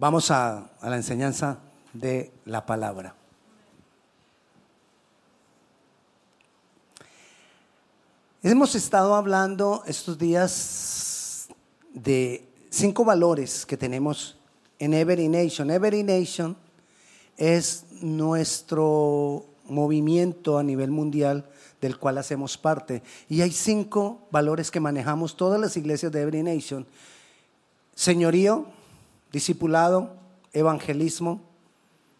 Vamos a, la enseñanza de la palabra. Hemos estado hablando estos días de cinco valores que tenemos en Every Nation. Every Nation es nuestro movimiento a nivel mundial del cual hacemos parte. Y hay cinco valores que manejamos todas las iglesias de Every Nation. Señorío, discipulado, evangelismo,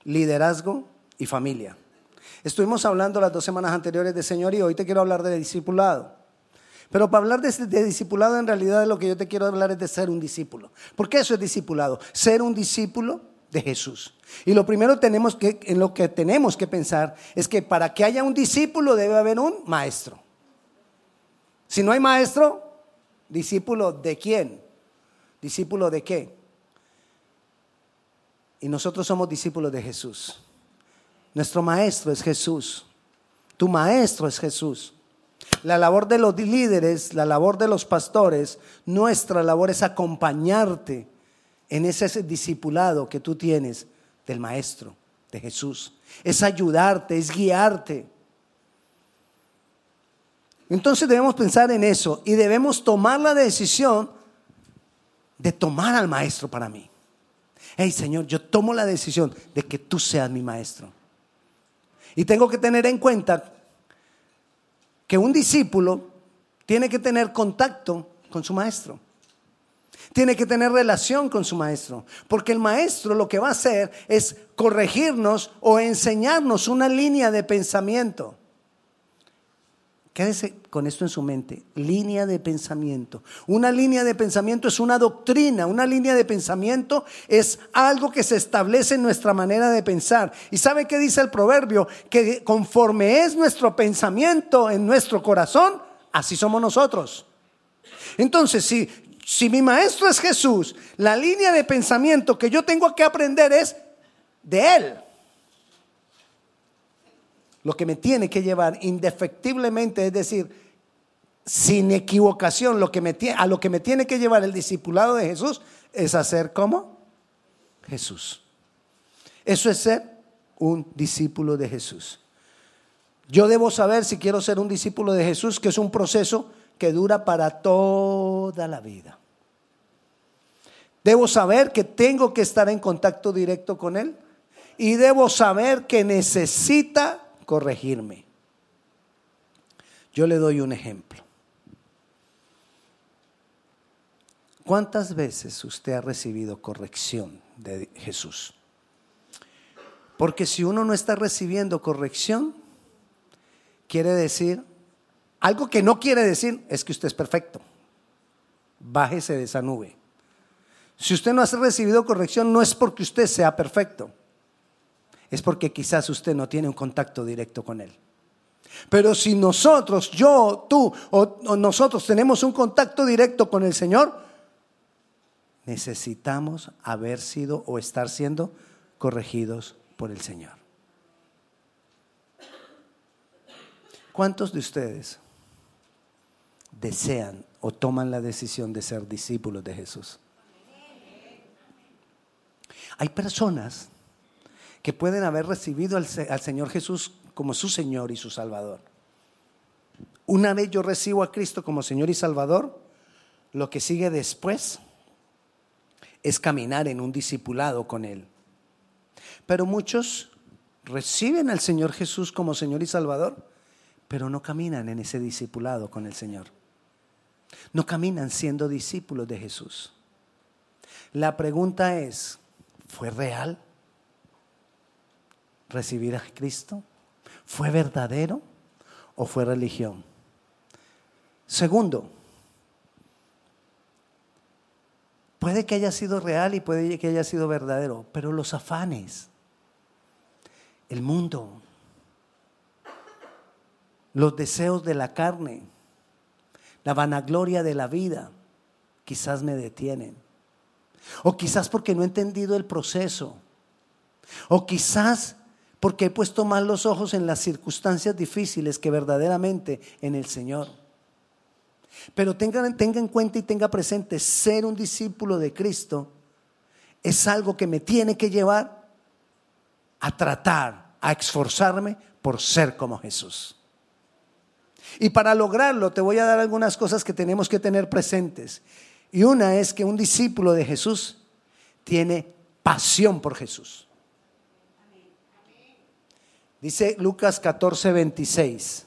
liderazgo y familia. Estuvimos hablando las dos semanas anteriores de señorío, hoy te quiero hablar de discipulado. Pero para hablar de, discipulado, en realidad lo que yo te quiero hablar es de ser un discípulo. ¿Por qué eso es discipulado? Ser un discípulo de Jesús. Y lo primero tenemos que, en lo que tenemos que pensar es que para que haya un discípulo debe haber un maestro. Si no hay maestro, discípulo de quién? Discípulo de qué? Y nosotros somos discípulos de Jesús. Nuestro maestro es Jesús. Tu maestro es Jesús. La labor de los líderes, la labor de los pastores, nuestra labor es acompañarte en ese discipulado que tú tienes del Maestro, de Jesús. Es ayudarte, es guiarte. Entonces debemos pensar en eso y debemos tomar la decisión de tomar al Maestro para mí. Hey Señor, yo tomo la decisión de que tú seas mi Maestro. Y tengo que tener en cuenta que un discípulo tiene que tener contacto con su maestro. Tiene que tener relación con su maestro. Porque el maestro lo que va a hacer es corregirnos o enseñarnos una línea de pensamiento. Quédese con esto en su mente. Línea de pensamiento. Una línea de pensamiento es una doctrina. Una línea de pensamiento es algo que se establece en nuestra manera de pensar. ¿Y sabe qué dice el proverbio? Que conforme es nuestro pensamiento en nuestro corazón, así somos nosotros. Entonces, si, si mi maestro es Jesús, la línea de pensamiento que yo tengo que aprender es de Él lo que me tiene que llevar indefectiblemente, es decir, sin equivocación, lo que me, a lo que me tiene que llevar el discipulado de Jesús es hacer como Jesús. Eso es ser un discípulo de Jesús. Yo debo saber si quiero ser un discípulo de Jesús, que es un proceso que dura para toda la vida. Debo saber que tengo que estar en contacto directo con Él y debo saber que necesita corregirme. Yo le doy un ejemplo. ¿Cuántas veces usted ha recibido corrección de Jesús? Porque si uno no está recibiendo corrección, quiere decir, algo que no quiere decir es que usted es perfecto. Bájese de esa nube. Si usted no ha recibido corrección, no es porque usted sea perfecto es porque quizás usted no tiene un contacto directo con Él. Pero si nosotros, yo, tú o, nosotros tenemos un contacto directo con el Señor, necesitamos haber sido o estar siendo corregidos por el Señor. ¿Cuántos de ustedes desean o toman la decisión de ser discípulos de Jesús? Hay personas que pueden haber recibido al, Señor Jesús como su Señor y su Salvador. Una vez yo recibo a Cristo como Señor y Salvador, lo que sigue después es caminar en un discipulado con Él. Pero muchos reciben al Señor Jesús como Señor y Salvador, pero no caminan en ese discipulado con el Señor. No caminan siendo discípulos de Jesús. La pregunta es, ¿fue real? Recibir a Cristo? ¿Fue verdadero o fue religión? Segundo, puede que haya sido real y puede que haya sido verdadero, pero los afanes, el mundo, los deseos de la carne, la vanagloria de la vida, quizás me detienen. O quizás porque no he entendido el proceso. O quizás porque he puesto más los ojos en las circunstancias difíciles que verdaderamente en el Señor. Pero tenga, tenga en cuenta y tenga presente, ser un discípulo de Cristo es algo que me tiene que llevar a tratar, a esforzarme por ser como Jesús. Y para lograrlo te voy a dar algunas cosas que tenemos que tener presentes. Y una es que un discípulo de Jesús tiene pasión por Jesús. Dice Lucas 14, 26.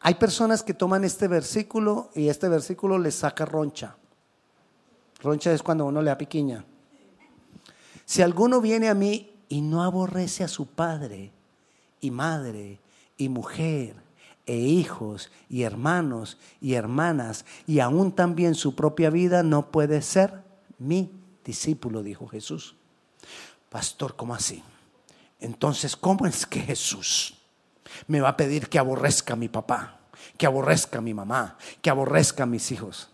Hay personas que toman este versículo y este versículo les saca roncha. Roncha es cuando uno le da piquiña. Si alguno viene a mí y no aborrece a su padre y madre y mujer e hijos y hermanos y hermanas y aún también su propia vida, no puede ser mi discípulo, dijo Jesús. Pastor, ¿cómo así? Entonces, ¿cómo es que Jesús me va a pedir que aborrezca a mi papá, que aborrezca a mi mamá, que aborrezca a mis hijos.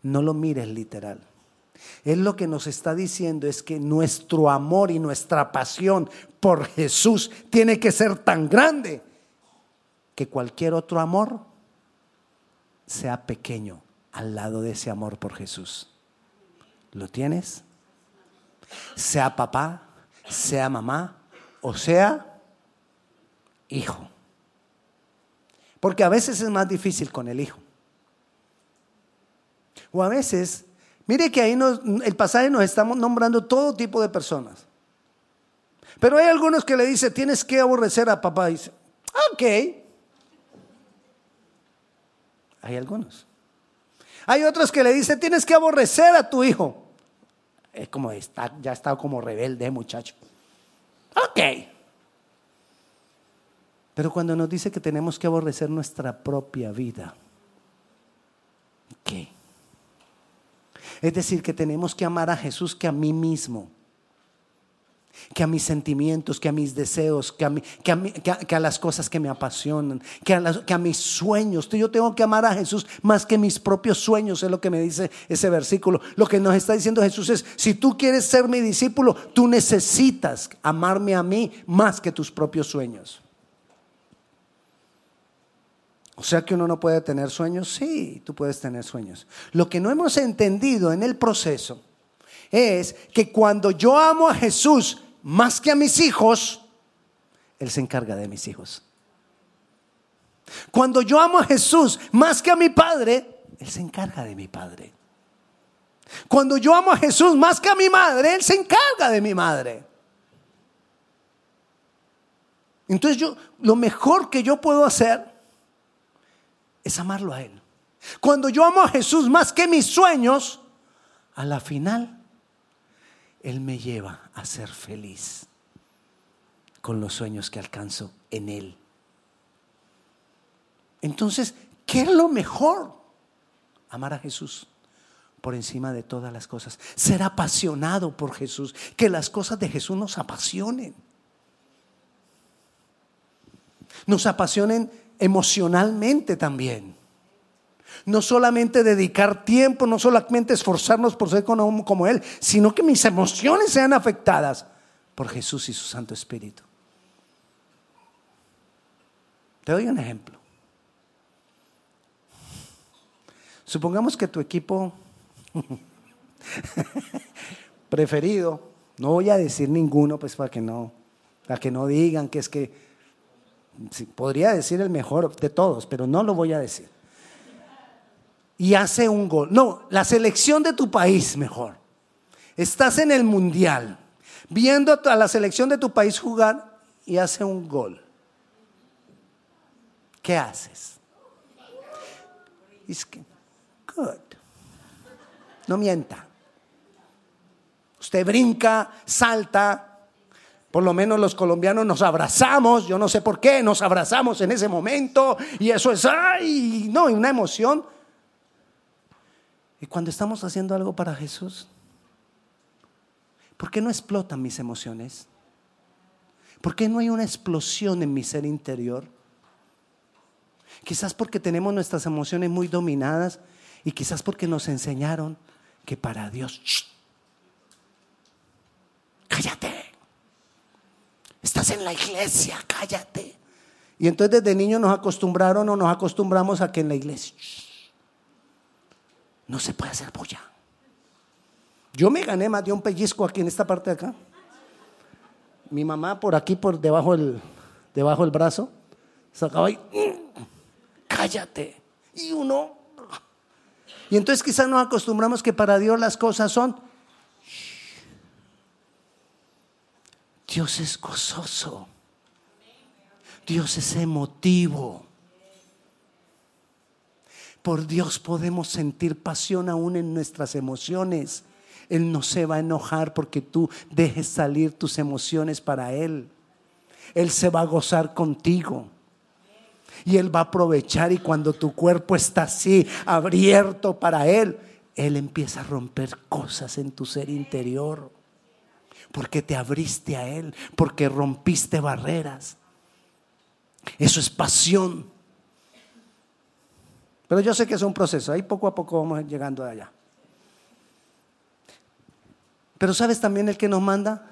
no lo mires literal. Él lo que nos está diciendo es que nuestro amor y nuestra pasión por Jesús tiene que ser tan grande que cualquier otro amor sea pequeño al lado de ese amor por Jesús. ¿Lo tienes? Sea papá, sea mamá o sea hijo. Porque a veces es más difícil con el hijo. O a veces, mire que ahí el pasaje nos estamos nombrando todo tipo de personas. Pero hay algunos que le dicen, tienes que aborrecer a papá. Y dice, ok. Hay algunos. Hay otros que le dicen, tienes que aborrecer a tu hijo. Es como, está, ya está como rebelde, muchacho. Ok. Pero cuando nos dice que tenemos que aborrecer nuestra propia vida, ¿qué? Es decir, que tenemos que amar a Jesús que a mí mismo, que a mis sentimientos, que a mis deseos, que a, que a, las cosas que me apasionan, que a, que a mis sueños. Yo tengo que amar a Jesús más que mis propios sueños, es lo que me dice ese versículo. Lo que nos está diciendo Jesús es, si tú quieres ser mi discípulo, tú necesitas amarme a mí más que tus propios sueños. O sea que uno no puede tener sueños. Sí, tú puedes tener sueños. Lo que no hemos entendido en el proceso es que cuando yo amo a Jesús más que a mis hijos, Él se encarga de mis hijos. Cuando yo amo a Jesús más que a mi padre, Él se encarga de mi padre. Cuando yo amo a Jesús más que a mi madre, Él se encarga de mi madre. Entonces yo, lo mejor que yo puedo hacer es amarlo a Él. Cuando yo amo a Jesús más que mis sueños, a la final, Él me lleva a ser feliz con los sueños que alcanzo en Él. Entonces, ¿qué es lo mejor? Amar a Jesús por encima de todas las cosas. Ser apasionado por Jesús. Que las cosas de Jesús nos apasionen. Nos apasionen emocionalmente también. No solamente dedicar tiempo, no solamente esforzarnos por ser como, como Él, sino que mis emociones sean afectadas por Jesús y su Santo Espíritu. Te doy un ejemplo. Supongamos que tu equipo preferido, no voy a decir ninguno, pues para que no, para que no digan que es que podría decir el mejor de todos, pero no lo voy a decir. Y hace un gol. No, la selección de tu país mejor. Estás en el mundial, viendo a la selección de tu país jugar y hace un gol. ¿Qué haces? Es que, good. No mienta. Usted brinca, salta, por lo menos los colombianos nos abrazamos, yo no sé por qué, nos abrazamos en ese momento y eso es, ay, no, una emoción. Y cuando estamos haciendo algo para Jesús, ¿por qué no explotan mis emociones? ¿Por qué no hay una explosión en mi ser interior? Quizás porque tenemos nuestras emociones muy dominadas y quizás porque nos enseñaron que para Dios, cállate. Estás en la iglesia, cállate. Y entonces desde niños nos acostumbraron o nos acostumbramos a que en la iglesia. No se puede hacer bulla. Yo me gané más de un pellizco aquí en esta parte de acá. Mi mamá por aquí, por debajo del, debajo del brazo, sacaba y, cállate. Y uno. Y entonces quizás nos acostumbramos que para Dios las cosas son. Dios es gozoso. Dios es emotivo. Por Dios podemos sentir pasión aún en nuestras emociones. Él no se va a enojar porque tú dejes salir tus emociones para Él. Él se va a gozar contigo. Y Él va a aprovechar y cuando tu cuerpo está así, abierto para Él, Él empieza a romper cosas en tu ser interior. Porque te abriste a Él, porque rompiste barreras. Eso es pasión. Pero yo sé que es un proceso, ahí poco a poco vamos llegando allá. Pero ¿sabes también el que nos manda?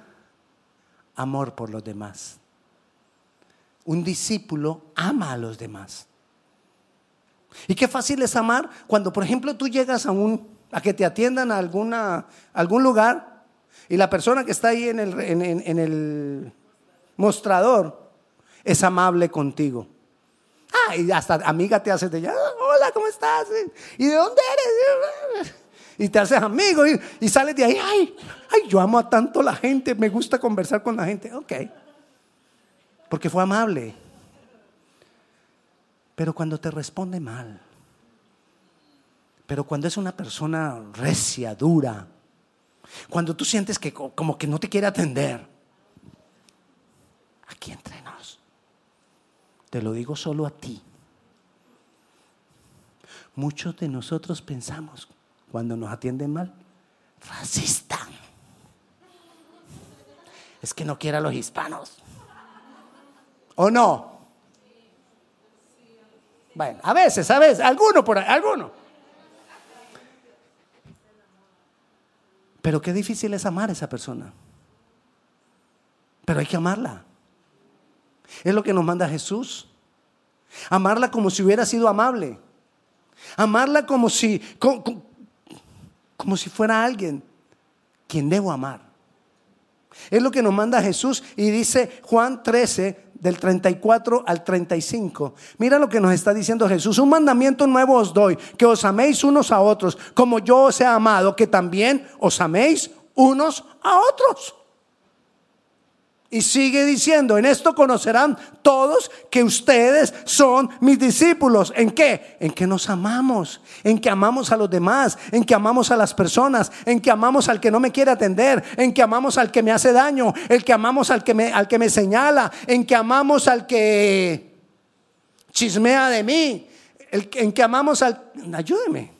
Amor por los demás. Un discípulo ama a los demás. Y qué fácil es amar cuando, por ejemplo, tú llegas a, un, a que te atiendan a, alguna, algún lugar y la persona que está ahí en el, en el mostrador es amable contigo. Ah, y hasta amiga te hace de ella, hola, ¿cómo estás? ¿Y de dónde eres? Y te haces amigo y, sales de ahí, ay, ay, yo amo a tanto la gente, me gusta conversar con la gente. Ok, porque fue amable. Pero cuando te responde mal, pero cuando es una persona recia, dura, cuando tú sientes que como que no te quiere atender, aquí entrenos. Te lo digo solo a ti. Muchos de nosotros pensamos, cuando nos atienden mal, racista. Es que no quiere a los hispanos. ¿O no? Bueno, a veces, a veces, alguno por ahí, alguno. Pero qué difícil es amar a esa persona. Pero hay que amarla. Es lo que nos manda Jesús. Amarla como si hubiera sido amable. Amarla como si, como, si fuera alguien quien debo amar. Es lo que nos manda Jesús y dice Juan 13 del 34 al 35. Mira lo que nos está diciendo Jesús. Un mandamiento nuevo os doy, que os améis unos a otros, como yo os he amado, que también os améis unos a otros. Y sigue diciendo, en esto conocerán todos que ustedes son mis discípulos. ¿En qué? En que nos amamos, en que amamos a los demás, en que amamos a las personas, en que amamos al que no me quiere atender, en que amamos al que me hace daño, el que amamos al que me, al que me señala, en que amamos al que chismea de mí, en que amamos al... Ayúdeme.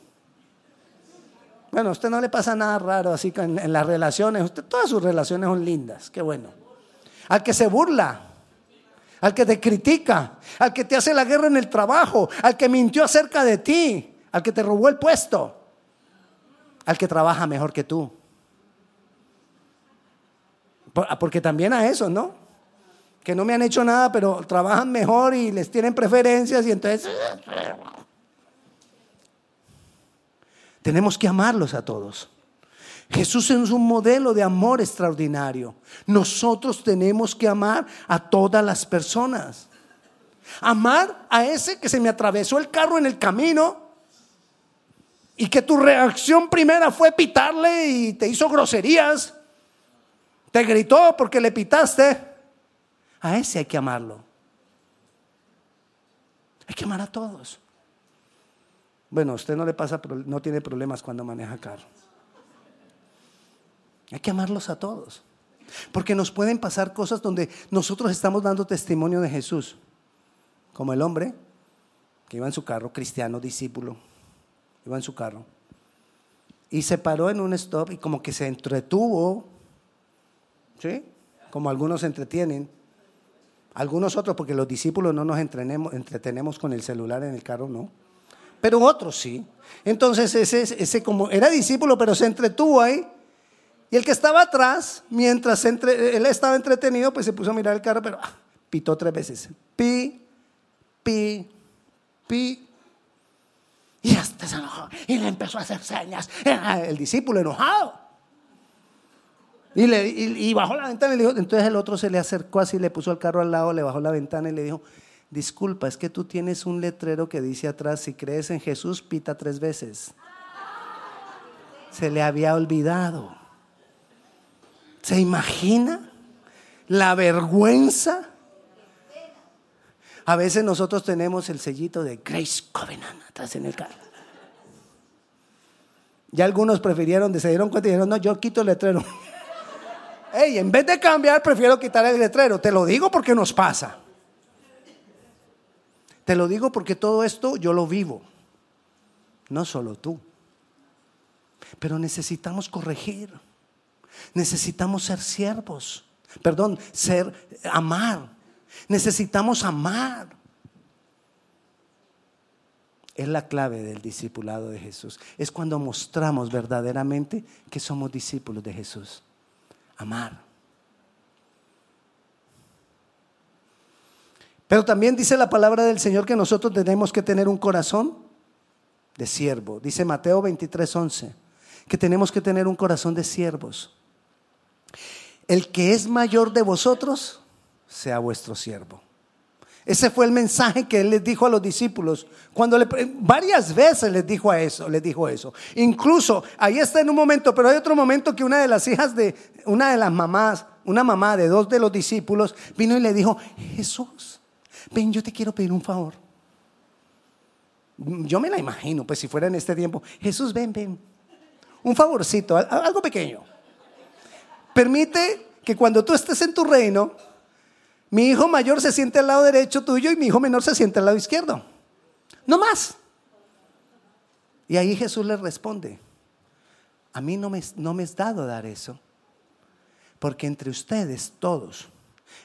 Bueno, a usted no le pasa nada raro así en, en las relaciones, usted, todas sus relaciones son lindas, qué bueno al que se burla, al que te critica, al que te hace la guerra en el trabajo, al que mintió acerca de ti, al que te robó el puesto, al que trabaja mejor que tú. Porque también a eso, ¿no? Que no me han hecho nada, pero trabajan mejor y les tienen preferencias y entonces... Tenemos que amarlos a todos. Jesús es un modelo de amor extraordinario. Nosotros tenemos que amar a todas las personas. Amar a ese que se me atravesó el carro en el camino y que tu reacción primera fue pitarle y te hizo groserías. Te gritó porque le pitaste. A ese hay que amarlo. Hay que amar a todos. Bueno, a usted no le pasa, no tiene problemas cuando maneja carro. Hay que amarlos a todos. Porque nos pueden pasar cosas donde nosotros estamos dando testimonio de Jesús. Como el hombre que iba en su carro, cristiano, discípulo, iba en su carro. Y se paró en un stop y como que se entretuvo. ¿Sí? Como algunos entretienen. Algunos otros, porque los discípulos no nos entretenemos con el celular en el carro, no. Pero otros sí. Entonces ese, ese como era discípulo, pero se entretuvo ahí. Y el que estaba atrás, mientras él estaba entretenido, pues se puso a mirar el carro, pero ah, pitó tres veces. Pi, pi, pi. Y hasta se enojó y le empezó a hacer señas. El discípulo enojado. Y, y, bajó la ventana y le dijo, entonces el otro se le acercó así, le puso el carro al lado, le bajó la ventana y le dijo, disculpa, es que tú tienes un letrero que dice atrás, si crees en Jesús, pita tres veces. Se le había olvidado. ¿Se imagina la vergüenza? A veces nosotros tenemos el sellito de Grace Covenant atrás en el carro. Ya algunos prefirieron, se dieron cuenta y dijeron, no, yo quito el letrero. Hey, en vez de cambiar, prefiero quitar el letrero. Te lo digo porque nos pasa. Te lo digo porque todo esto yo lo vivo. No solo tú. Pero necesitamos corregir. Necesitamos ser siervos. Perdón, ser, amar. Necesitamos amar. Es la clave del discipulado de Jesús. Es cuando mostramos verdaderamente que somos discípulos de Jesús amar. Pero también dice la palabra del Señor que nosotros tenemos que tener un corazón de siervo. Dice Mateo 23, 11, que tenemos que tener un corazón de siervos. El que es mayor de vosotros, sea vuestro siervo. Ese fue el mensaje que él les dijo a los discípulos. Cuando le, varias veces les dijo a eso, les dijo eso. Incluso ahí está en un momento, pero hay otro momento que una de las hijas de una de las mamás, una mamá de dos de los discípulos, vino y le dijo, Jesús, ven, yo te quiero pedir un favor. Yo me la imagino, pues si fuera en este tiempo, Jesús, ven, ven. Un favorcito, algo pequeño. Permite que cuando tú estés en tu reino, mi hijo mayor se siente al lado derecho tuyo y mi hijo menor se siente al lado izquierdo. No más. Y ahí Jesús le responde, a mí no me, no me es dado dar eso, porque entre ustedes todos,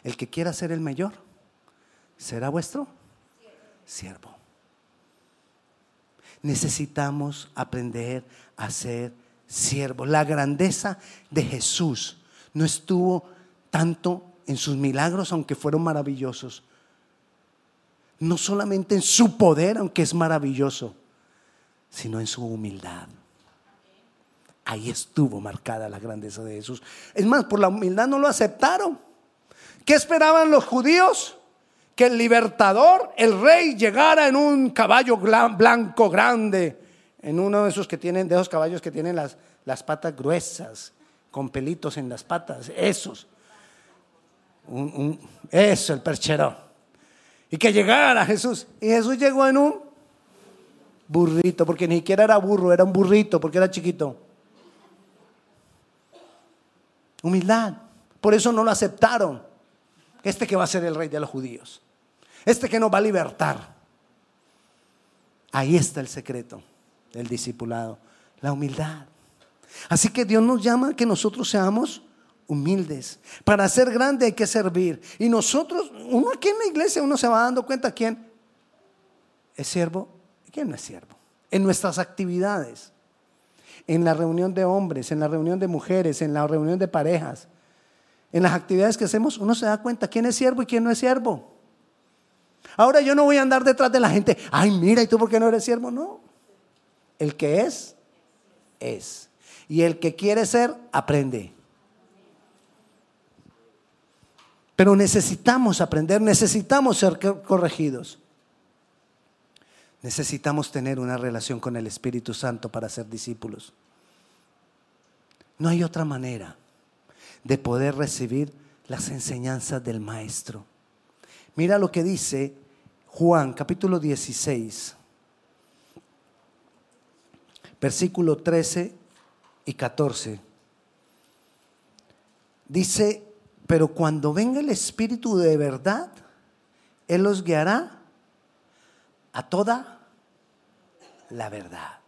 el que quiera ser el mayor, será vuestro siervo. Necesitamos aprender a ser siervos. La grandeza de Jesús no estuvo tanto en sus milagros, aunque fueron maravillosos. No solamente en su poder, aunque es maravilloso, sino en su humildad. Ahí estuvo marcada la grandeza de Jesús. Es más, por la humildad no lo aceptaron. ¿Qué esperaban los judíos? Que el libertador, el rey, llegara en un caballo blanco grande, en uno de esos que tienen, de esos caballos que tienen las, las patas gruesas, con pelitos en las patas, esos eso, el percherón. Y que llegara Jesús. Y Jesús llegó en un burrito, porque ni siquiera era burro, era un burrito, porque era chiquito. Humildad. Por eso no lo aceptaron. Este que va a ser el rey de los judíos. Este que nos va a libertar. Ahí está el secreto del discipulado. La humildad. Así que Dios nos llama a que nosotros seamos humildes. Para ser grande hay que servir. Y nosotros, uno aquí en la iglesia, uno se va dando cuenta quién es siervo y quién no es siervo. En nuestras actividades, en la reunión de hombres, en la reunión de mujeres, en la reunión de parejas, en las actividades que hacemos, uno se da cuenta quién es siervo y quién no es siervo. Ahora yo no voy a andar detrás de la gente, ay, mira, ¿y tú por qué no eres siervo? No. El que es, es. Y el que quiere ser, aprende. Pero necesitamos aprender, necesitamos ser corregidos. Necesitamos tener una relación con el Espíritu Santo para ser discípulos. No hay otra manera de poder recibir las enseñanzas del Maestro. Mira lo que dice Juan capítulo 16, versículo 13 y 14. Dice, pero cuando venga el Espíritu de verdad, Él los guiará a toda la verdad.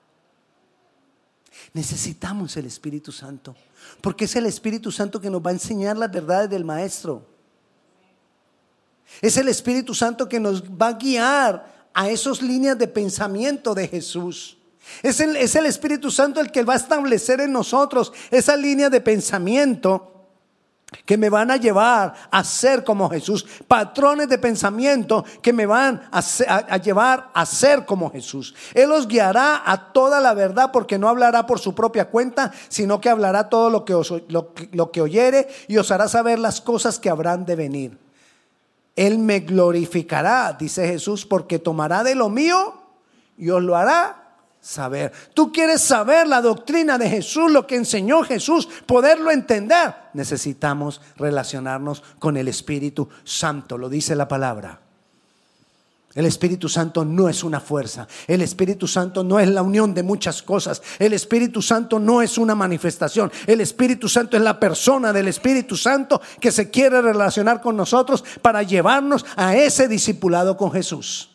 Necesitamos el Espíritu Santo, porque es el Espíritu Santo que nos va a enseñar las verdades del Maestro. Es el Espíritu Santo que nos va a guiar a esas líneas de pensamiento de Jesús. Es el, es el Espíritu Santo el que va a establecer en nosotros esa línea de pensamiento que me van a llevar a ser como Jesús, patrones de pensamiento que me van a, llevar a ser como Jesús. Él os guiará a toda la verdad porque no hablará por su propia cuenta, sino que hablará todo lo que, lo que oyere y os hará saber las cosas que habrán de venir. Él me glorificará, dice Jesús, porque tomará de lo mío y os lo hará saber. Tú quieres saber la doctrina de Jesús, lo que enseñó Jesús, poderlo entender. Necesitamos relacionarnos con el Espíritu Santo, lo dice la palabra. El Espíritu Santo no es una fuerza. El Espíritu Santo no es la unión de muchas cosas. El Espíritu Santo no es una manifestación. El Espíritu Santo es la persona del Espíritu Santo que se quiere relacionar con nosotros para llevarnos a ese discipulado con Jesús.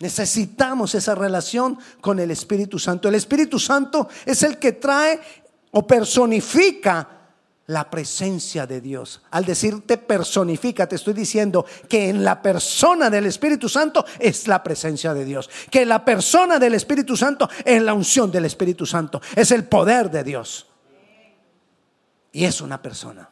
Necesitamos esa relación con el Espíritu Santo. El Espíritu Santo es el que trae o personifica la presencia de Dios. Al decirte personifica, te estoy diciendo que en la persona del Espíritu Santo es la presencia de Dios. Que la persona del Espíritu Santo es la unción del Espíritu Santo. Es el poder de Dios. Y es una persona.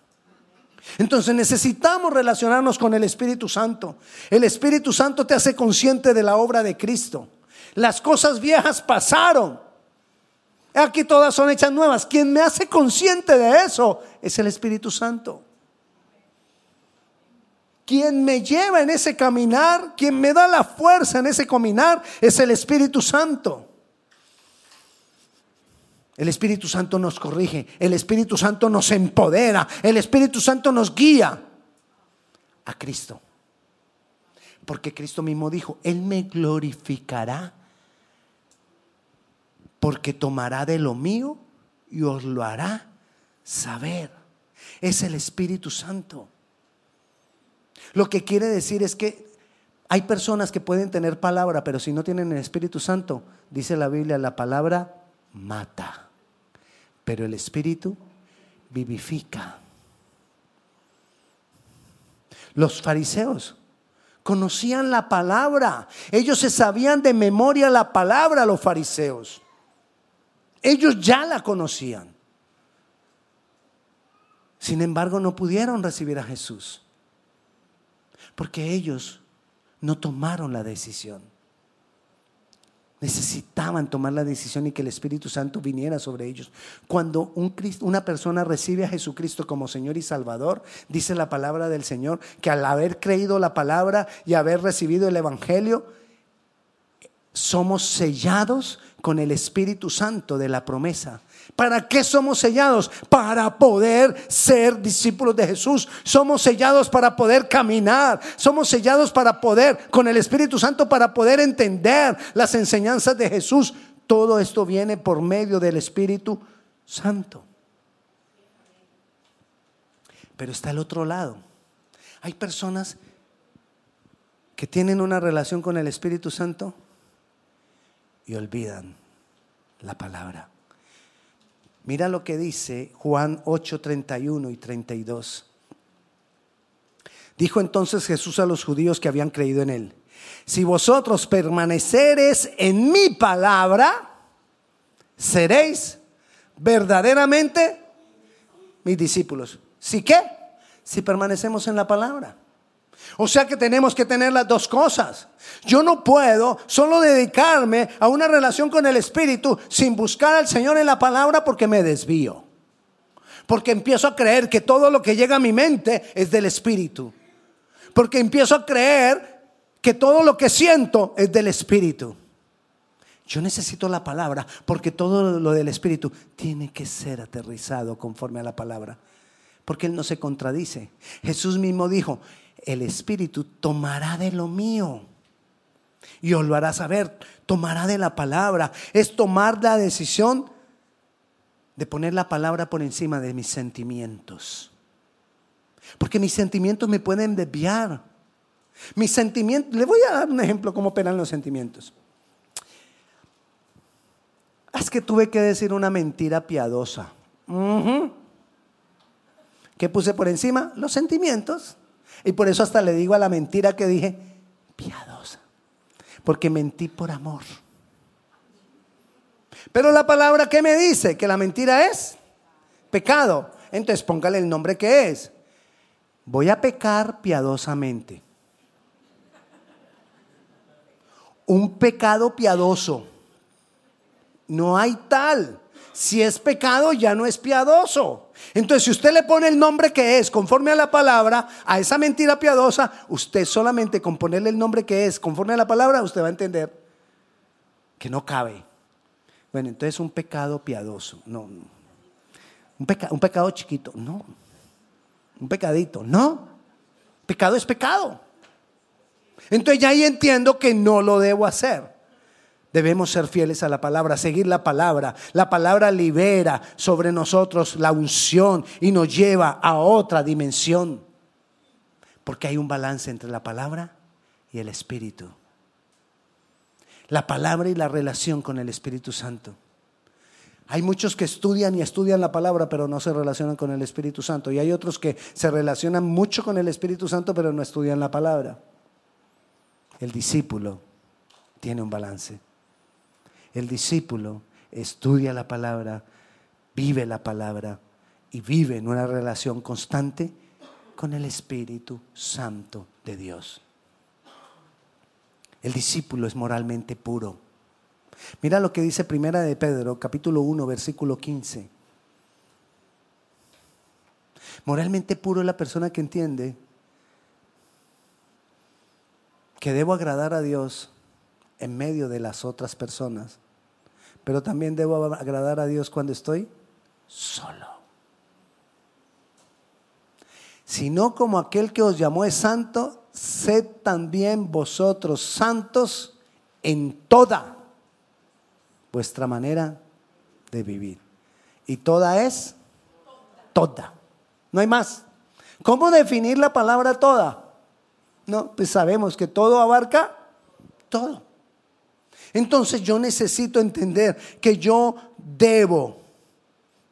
Entonces necesitamos relacionarnos con el Espíritu Santo. El Espíritu Santo te hace consciente de la obra de Cristo. Las cosas viejas pasaron. Aquí todas son hechas nuevas. Quien me hace consciente de eso es el Espíritu Santo. Quien me lleva en ese caminar, quien me da la fuerza en ese caminar, es el Espíritu Santo. El Espíritu Santo nos corrige, el Espíritu Santo nos empodera, el Espíritu Santo nos guía a Cristo. Porque Cristo mismo dijo, Él me glorificará porque tomará de lo mío y os lo hará saber. Es el Espíritu Santo. Lo que quiere decir es que hay personas que pueden tener palabra, pero si no tienen el Espíritu Santo, dice la Biblia, la palabra mata pero el Espíritu vivifica. Los fariseos conocían la palabra, ellos se sabían de memoria la palabra, los fariseos. Ellos ya la conocían. Sin embargo, no pudieron recibir a Jesús, porque ellos no tomaron la decisión. Necesitaban tomar la decisión y que el Espíritu Santo viniera sobre ellos. Cuando un, una persona recibe a Jesucristo como Señor y Salvador, dice la palabra del Señor, que al haber creído la palabra y haber recibido el Evangelio, somos sellados con el Espíritu Santo de la promesa. ¿Para qué somos sellados? Para poder ser discípulos de Jesús. Somos sellados para poder caminar. Somos sellados para poder, con el Espíritu Santo, para poder entender las enseñanzas de Jesús. Todo esto viene por medio del Espíritu Santo. Pero está el otro lado. Hay personas que tienen una relación con el Espíritu Santo y olvidan la palabra. Mira lo que dice Juan 8, 31 y 32. Dijo entonces Jesús a los judíos que habían creído en él, si vosotros permaneceres en mi palabra, seréis verdaderamente mis discípulos. ¿Sí qué? Si permanecemos en la palabra. O sea que tenemos que tener las dos cosas. Yo no puedo solo dedicarme a una relación con el Espíritu sin buscar al Señor en la palabra porque me desvío. Porque empiezo a creer que todo lo que llega a mi mente es del Espíritu. Porque empiezo a creer que todo lo que siento es del Espíritu. Yo necesito la palabra porque todo lo del Espíritu tiene que ser aterrizado conforme a la palabra. Porque Él no se contradice. Jesús mismo dijo, el Espíritu tomará de lo mío y os lo hará saber, tomará de la palabra. Es tomar la decisión de poner la palabra por encima de mis sentimientos. Porque mis sentimientos me pueden desviar. Mis sentimientos, le voy a dar un ejemplo cómo operan los sentimientos. Es que tuve que decir una mentira piadosa. ¿Qué puse por encima? Los sentimientos. Y por eso hasta le digo a la mentira que dije, piadosa. Porque mentí por amor. Pero la palabra que me dice que la mentira es pecado. Entonces póngale el nombre que es. Voy a pecar piadosamente. Un pecado piadoso. No hay tal. Si es pecado, ya no es piadoso. Entonces, si usted le pone el nombre que es, conforme a la palabra, a esa mentira piadosa, usted solamente con ponerle el nombre que es, conforme a la palabra, usted va a entender que no cabe. Bueno, entonces un pecado piadoso, no. Un, un pecado chiquito, no. Un pecadito, no. Pecado es pecado. Entonces ya ahí entiendo que no lo debo hacer. Debemos ser fieles a la palabra, seguir la palabra. La palabra libera sobre nosotros la unción y nos lleva a otra dimensión. Porque hay un balance entre la palabra y el Espíritu. La palabra y la relación con el Espíritu Santo. Hay muchos que estudian y estudian la palabra, pero no se relacionan con el Espíritu Santo. Y hay otros que se relacionan mucho con el Espíritu Santo, pero no estudian la palabra. El discípulo tiene un balance. El discípulo estudia la palabra, vive la palabra y vive en una relación constante con el Espíritu Santo de Dios. El discípulo es moralmente puro. Mira lo que dice Primera de Pedro, capítulo 1, versículo 15. Moralmente puro es la persona que entiende que debo agradar a Dios en medio de las otras personas pero también debo agradar a Dios cuando estoy solo. Sino como aquel que os llamó es santo, sed también vosotros santos en toda vuestra manera de vivir. Y toda es toda. No hay más. ¿Cómo definir la palabra toda? No, pues sabemos que todo abarca todo. Entonces yo necesito entender que yo debo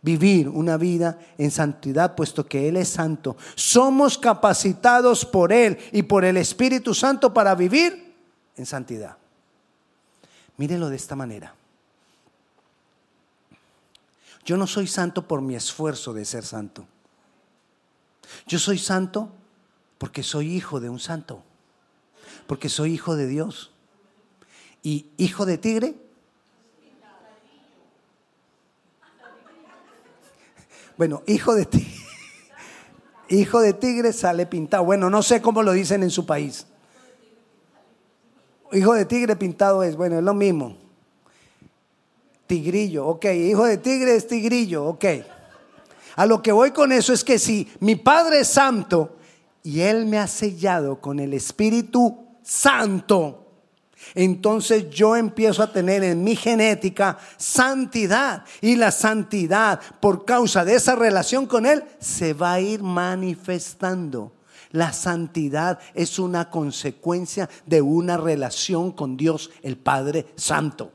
vivir una vida en santidad, puesto que Él es santo. Somos capacitados por Él y por el Espíritu Santo para vivir en santidad. Mírelo de esta manera. Yo no soy santo por mi esfuerzo de ser santo. Yo soy santo porque soy hijo de un santo, porque soy hijo de Dios y hijo de tigre. Bueno, hijo de tigre. Hijo de tigre sale pintado. Bueno, no sé cómo lo dicen en su país. Hijo de tigre pintado es, bueno, es lo mismo. Tigrillo, ok. Hijo de tigre es tigrillo, ok. A lo que voy con eso es que si mi Padre es santo y Él me ha sellado con el Espíritu Santo, entonces yo empiezo a tener en mi genética santidad. Y la santidad, por causa de esa relación con Él, se va a ir manifestando. La santidad es una consecuencia de una relación con Dios, el Padre Santo.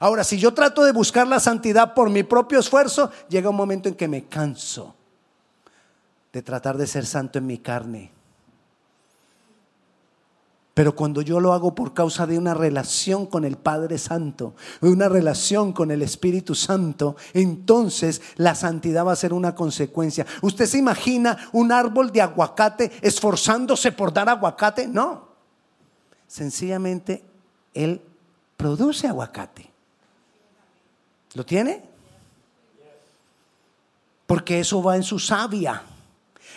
Ahora, si yo trato de buscar la santidad por mi propio esfuerzo, llega un momento en que me canso de tratar de ser santo en mi carne pero cuando yo lo hago por causa de una relación con el Padre Santo, una relación con el Espíritu Santo, entonces la santidad va a ser una consecuencia. ¿Usted se imagina un árbol de aguacate esforzándose por dar aguacate? No. Sencillamente, él produce aguacate. ¿Lo tiene? Porque eso va en su savia,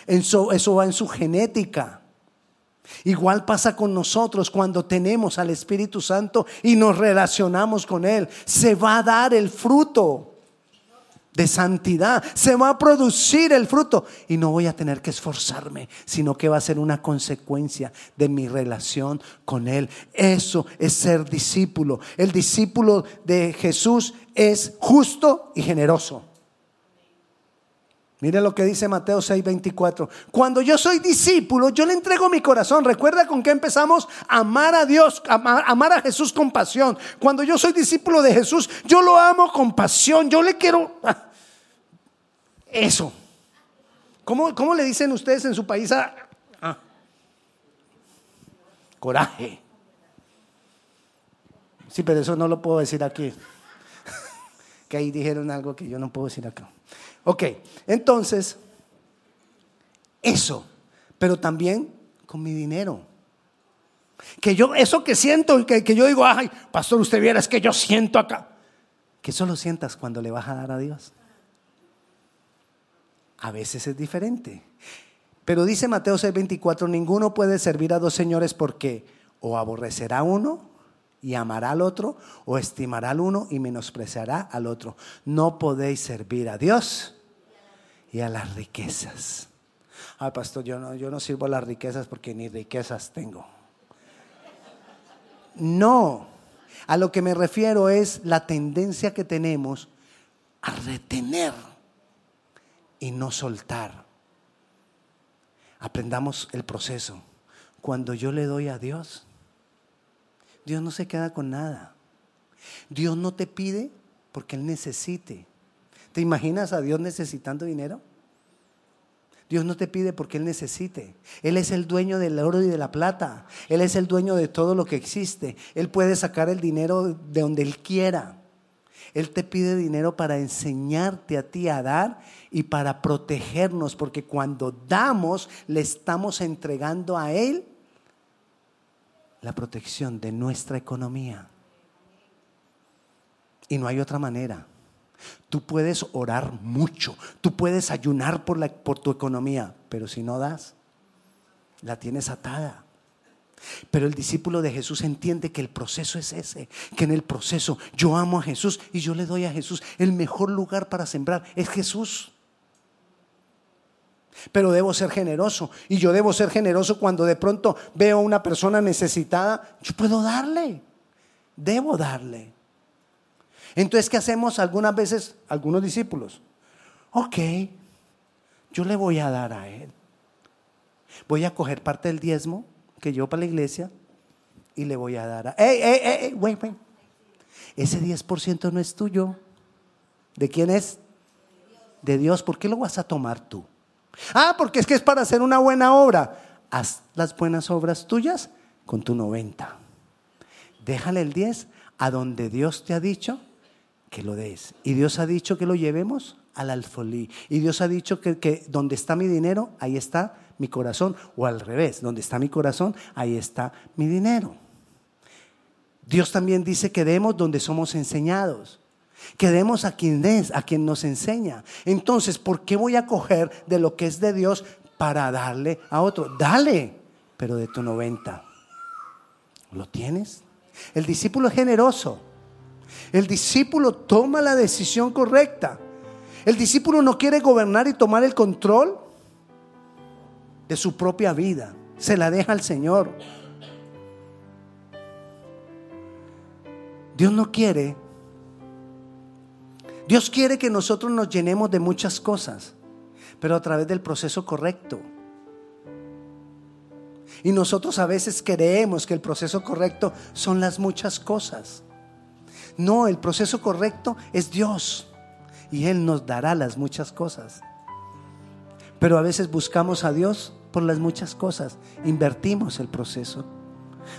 eso, eso va en su genética. Igual pasa con nosotros cuando tenemos al Espíritu Santo y nos relacionamos con Él. Se va a dar el fruto de santidad. Se va a producir el fruto. Y no voy a tener que esforzarme, sino que va a ser una consecuencia de mi relación con Él. Eso es ser discípulo. El discípulo de Jesús es justo y generoso. Mire lo que dice Mateo 6:24. Cuando yo soy discípulo, yo le entrego mi corazón. Recuerda con qué empezamos. Amar a Dios, amar, a Jesús con pasión. Cuando yo soy discípulo de Jesús, yo lo amo con pasión. Yo le quiero... Ah, eso. ¿Cómo, cómo le dicen ustedes en su país a... Ah, coraje. Sí, pero eso no lo puedo decir aquí. que ahí dijeron algo que yo no puedo decir acá. Ok, entonces, eso, pero también con mi dinero. Que yo, eso que siento, que, que yo digo, ay, pastor, usted viera, es que yo siento acá. Que eso lo sientas cuando le vas a dar a Dios. A veces es diferente. Pero dice Mateo 6:24, ninguno puede servir a dos señores porque o aborrecerá a uno y amará al otro, o estimará al uno y menospreciará al otro. No podéis servir a Dios y a las riquezas. Ay, pastor, yo no, yo no sirvo a las riquezas porque ni riquezas tengo. No, a lo que me refiero es la tendencia que tenemos a retener y no soltar. Aprendamos el proceso. Cuando yo le doy a Dios, Dios no se queda con nada. Dios no te pide porque Él necesite. ¿Te imaginas a Dios necesitando dinero? Dios no te pide porque Él necesite. Él es el dueño del oro y de la plata. Él es el dueño de todo lo que existe. Él puede sacar el dinero de donde Él quiera. Él te pide dinero para enseñarte a ti a dar y para protegernos, porque cuando damos le estamos entregando a Él la protección de nuestra economía. Y no hay otra manera. Tú puedes orar mucho, tú puedes ayunar por, la, por tu economía, pero si no das, la tienes atada. Pero el discípulo de Jesús entiende que el proceso es ese, que en el proceso yo amo a Jesús y yo le doy a Jesús. El mejor lugar para sembrar es Jesús. Pero debo ser generoso y yo debo ser generoso cuando de pronto veo a una persona necesitada, yo puedo darle, debo darle. Entonces, ¿qué hacemos algunas veces algunos discípulos? Ok, yo le voy a dar a él. Voy a coger parte del diezmo que yo para la iglesia y le voy a dar a... ¡Ey, ey, ey! Wait, wait. Ese 10% no es tuyo. ¿De quién es? De Dios. ¿Por qué lo vas a tomar tú? Ah, porque es que es para hacer una buena obra. Haz las buenas obras tuyas con tu 90. Déjale el 10 a donde Dios te ha dicho que lo des. Y Dios ha dicho que lo llevemos al alfolí. Y Dios ha dicho que, que donde está mi dinero, ahí está mi corazón. O al revés, donde está mi corazón, ahí está mi dinero. Dios también dice que demos donde somos enseñados. Que demos a quien es, a quien nos enseña. Entonces, ¿por qué voy a coger de lo que es de Dios para darle a otro? Dale, pero de tu 90. ¿Lo tienes? El discípulo es generoso. El discípulo toma la decisión correcta. El discípulo no quiere gobernar y tomar el control de su propia vida. Se la deja al Señor. Dios no quiere. Dios quiere que nosotros nos llenemos de muchas cosas, pero a través del proceso correcto. Y nosotros a veces creemos que el proceso correcto son las muchas cosas. No, el proceso correcto es Dios y Él nos dará las muchas cosas. Pero a veces buscamos a Dios por las muchas cosas, invertimos el proceso.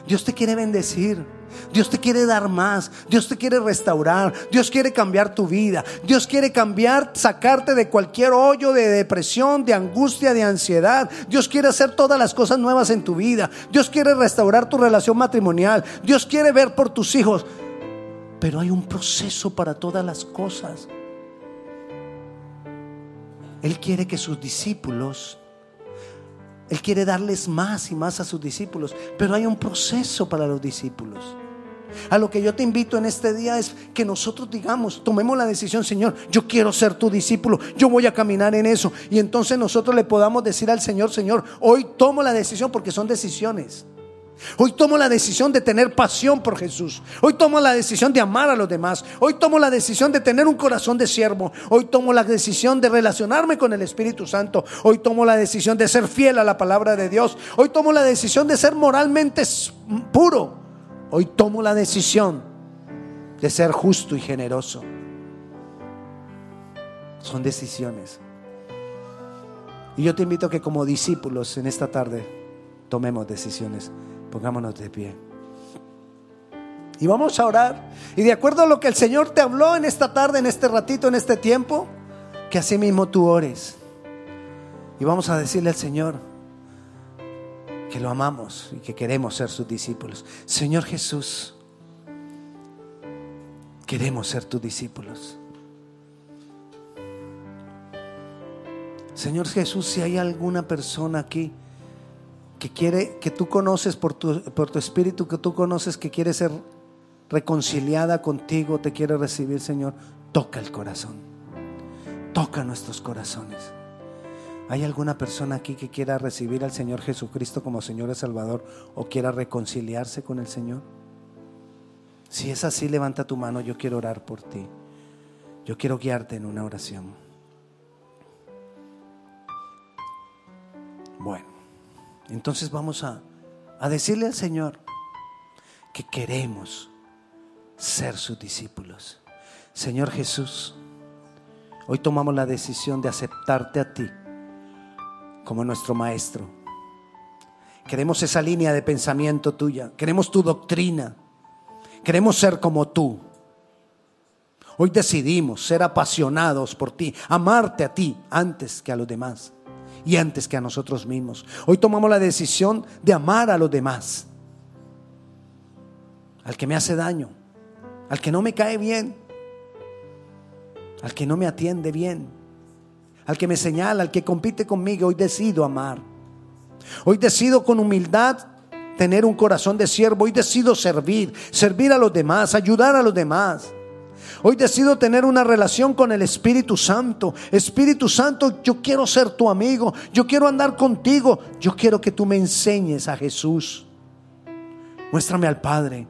Dios te quiere bendecir. Dios te quiere dar más. Dios te quiere restaurar. Dios quiere cambiar tu vida. Dios quiere cambiar, sacarte de cualquier hoyo de depresión, de angustia, de ansiedad. Dios quiere hacer todas las cosas nuevas en tu vida. Dios quiere restaurar tu relación matrimonial. Dios quiere ver por tus hijos. Pero hay un proceso para todas las cosas. Él quiere que sus discípulos, Él quiere darles más y más a sus discípulos, pero hay un proceso para los discípulos. A lo que yo te invito en este día es que nosotros digamos, tomemos la decisión, Señor, yo quiero ser tu discípulo, yo voy a caminar en eso. Y entonces nosotros le podamos decir al Señor, Señor, hoy tomo la decisión porque son decisiones. Hoy tomo la decisión de tener pasión por Jesús. Hoy tomo la decisión de amar a los demás. Hoy tomo la decisión de tener un corazón de siervo. Hoy tomo la decisión de relacionarme con el Espíritu Santo. Hoy tomo la decisión de ser fiel a la palabra de Dios. Hoy tomo la decisión de ser moralmente puro. Hoy tomo la decisión de ser justo y generoso. Son decisiones. Y yo te invito a que como discípulos en esta tarde tomemos decisiones. Pongámonos de pie. Y vamos a orar. Y de acuerdo a lo que el Señor te habló en esta tarde, en este ratito, en este tiempo, que así mismo tú ores. Y vamos a decirle al Señor que lo amamos y que queremos ser sus discípulos. Señor Jesús, queremos ser tus discípulos. Señor Jesús, si hay alguna persona aquí que quiere, que tú conoces por tu, por tu espíritu, que tú conoces que quiere ser reconciliada contigo, te quiere recibir, Señor, toca el corazón. Toca nuestros corazones. ¿Hay alguna persona aquí que quiera recibir al Señor Jesucristo como Señor y Salvador o quiera reconciliarse con el Señor? Si es así, levanta tu mano, yo quiero orar por ti. Yo quiero guiarte en una oración. Bueno, entonces vamos a, a decirle al Señor que queremos ser sus discípulos. Señor Jesús, hoy tomamos la decisión de aceptarte a ti como nuestro Maestro. Queremos esa línea de pensamiento tuya, queremos tu doctrina, queremos ser como tú. Hoy decidimos ser apasionados por ti, amarte a ti antes que a los demás y antes que a nosotros mismos. Hoy tomamos la decisión de amar a los demás, al que me hace daño, al que no me cae bien, al que no me atiende bien, al que me señala, al que compite conmigo. Hoy decido amar. Hoy decido con humildad tener un corazón de siervo. Hoy decido servir, servir a los demás, ayudar a los demás. Hoy decido tener una relación con el Espíritu Santo. Espíritu Santo, yo quiero ser tu amigo. Yo quiero andar contigo. Yo quiero que tú me enseñes a Jesús. Muéstrame al Padre.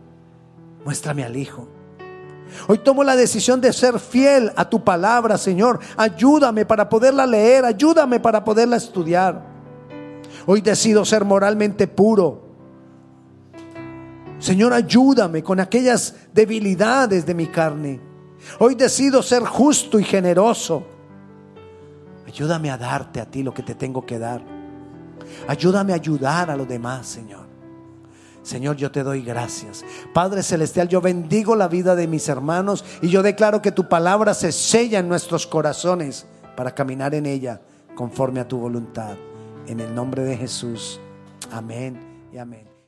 Muéstrame al Hijo. Hoy tomo la decisión de ser fiel a tu palabra, Señor. Ayúdame para poderla leer, ayúdame para poderla estudiar. Hoy decido ser moralmente puro. Señor, ayúdame con aquellas debilidades de mi carne. Hoy decido ser justo y generoso. Ayúdame a darte a ti lo que te tengo que dar. Ayúdame a ayudar a los demás, Señor. Señor, yo te doy gracias. Padre Celestial, yo bendigo la vida de mis hermanos y yo declaro que tu palabra se sella en nuestros corazones para caminar en ella conforme a tu voluntad. En el nombre de Jesús. Amén y amén.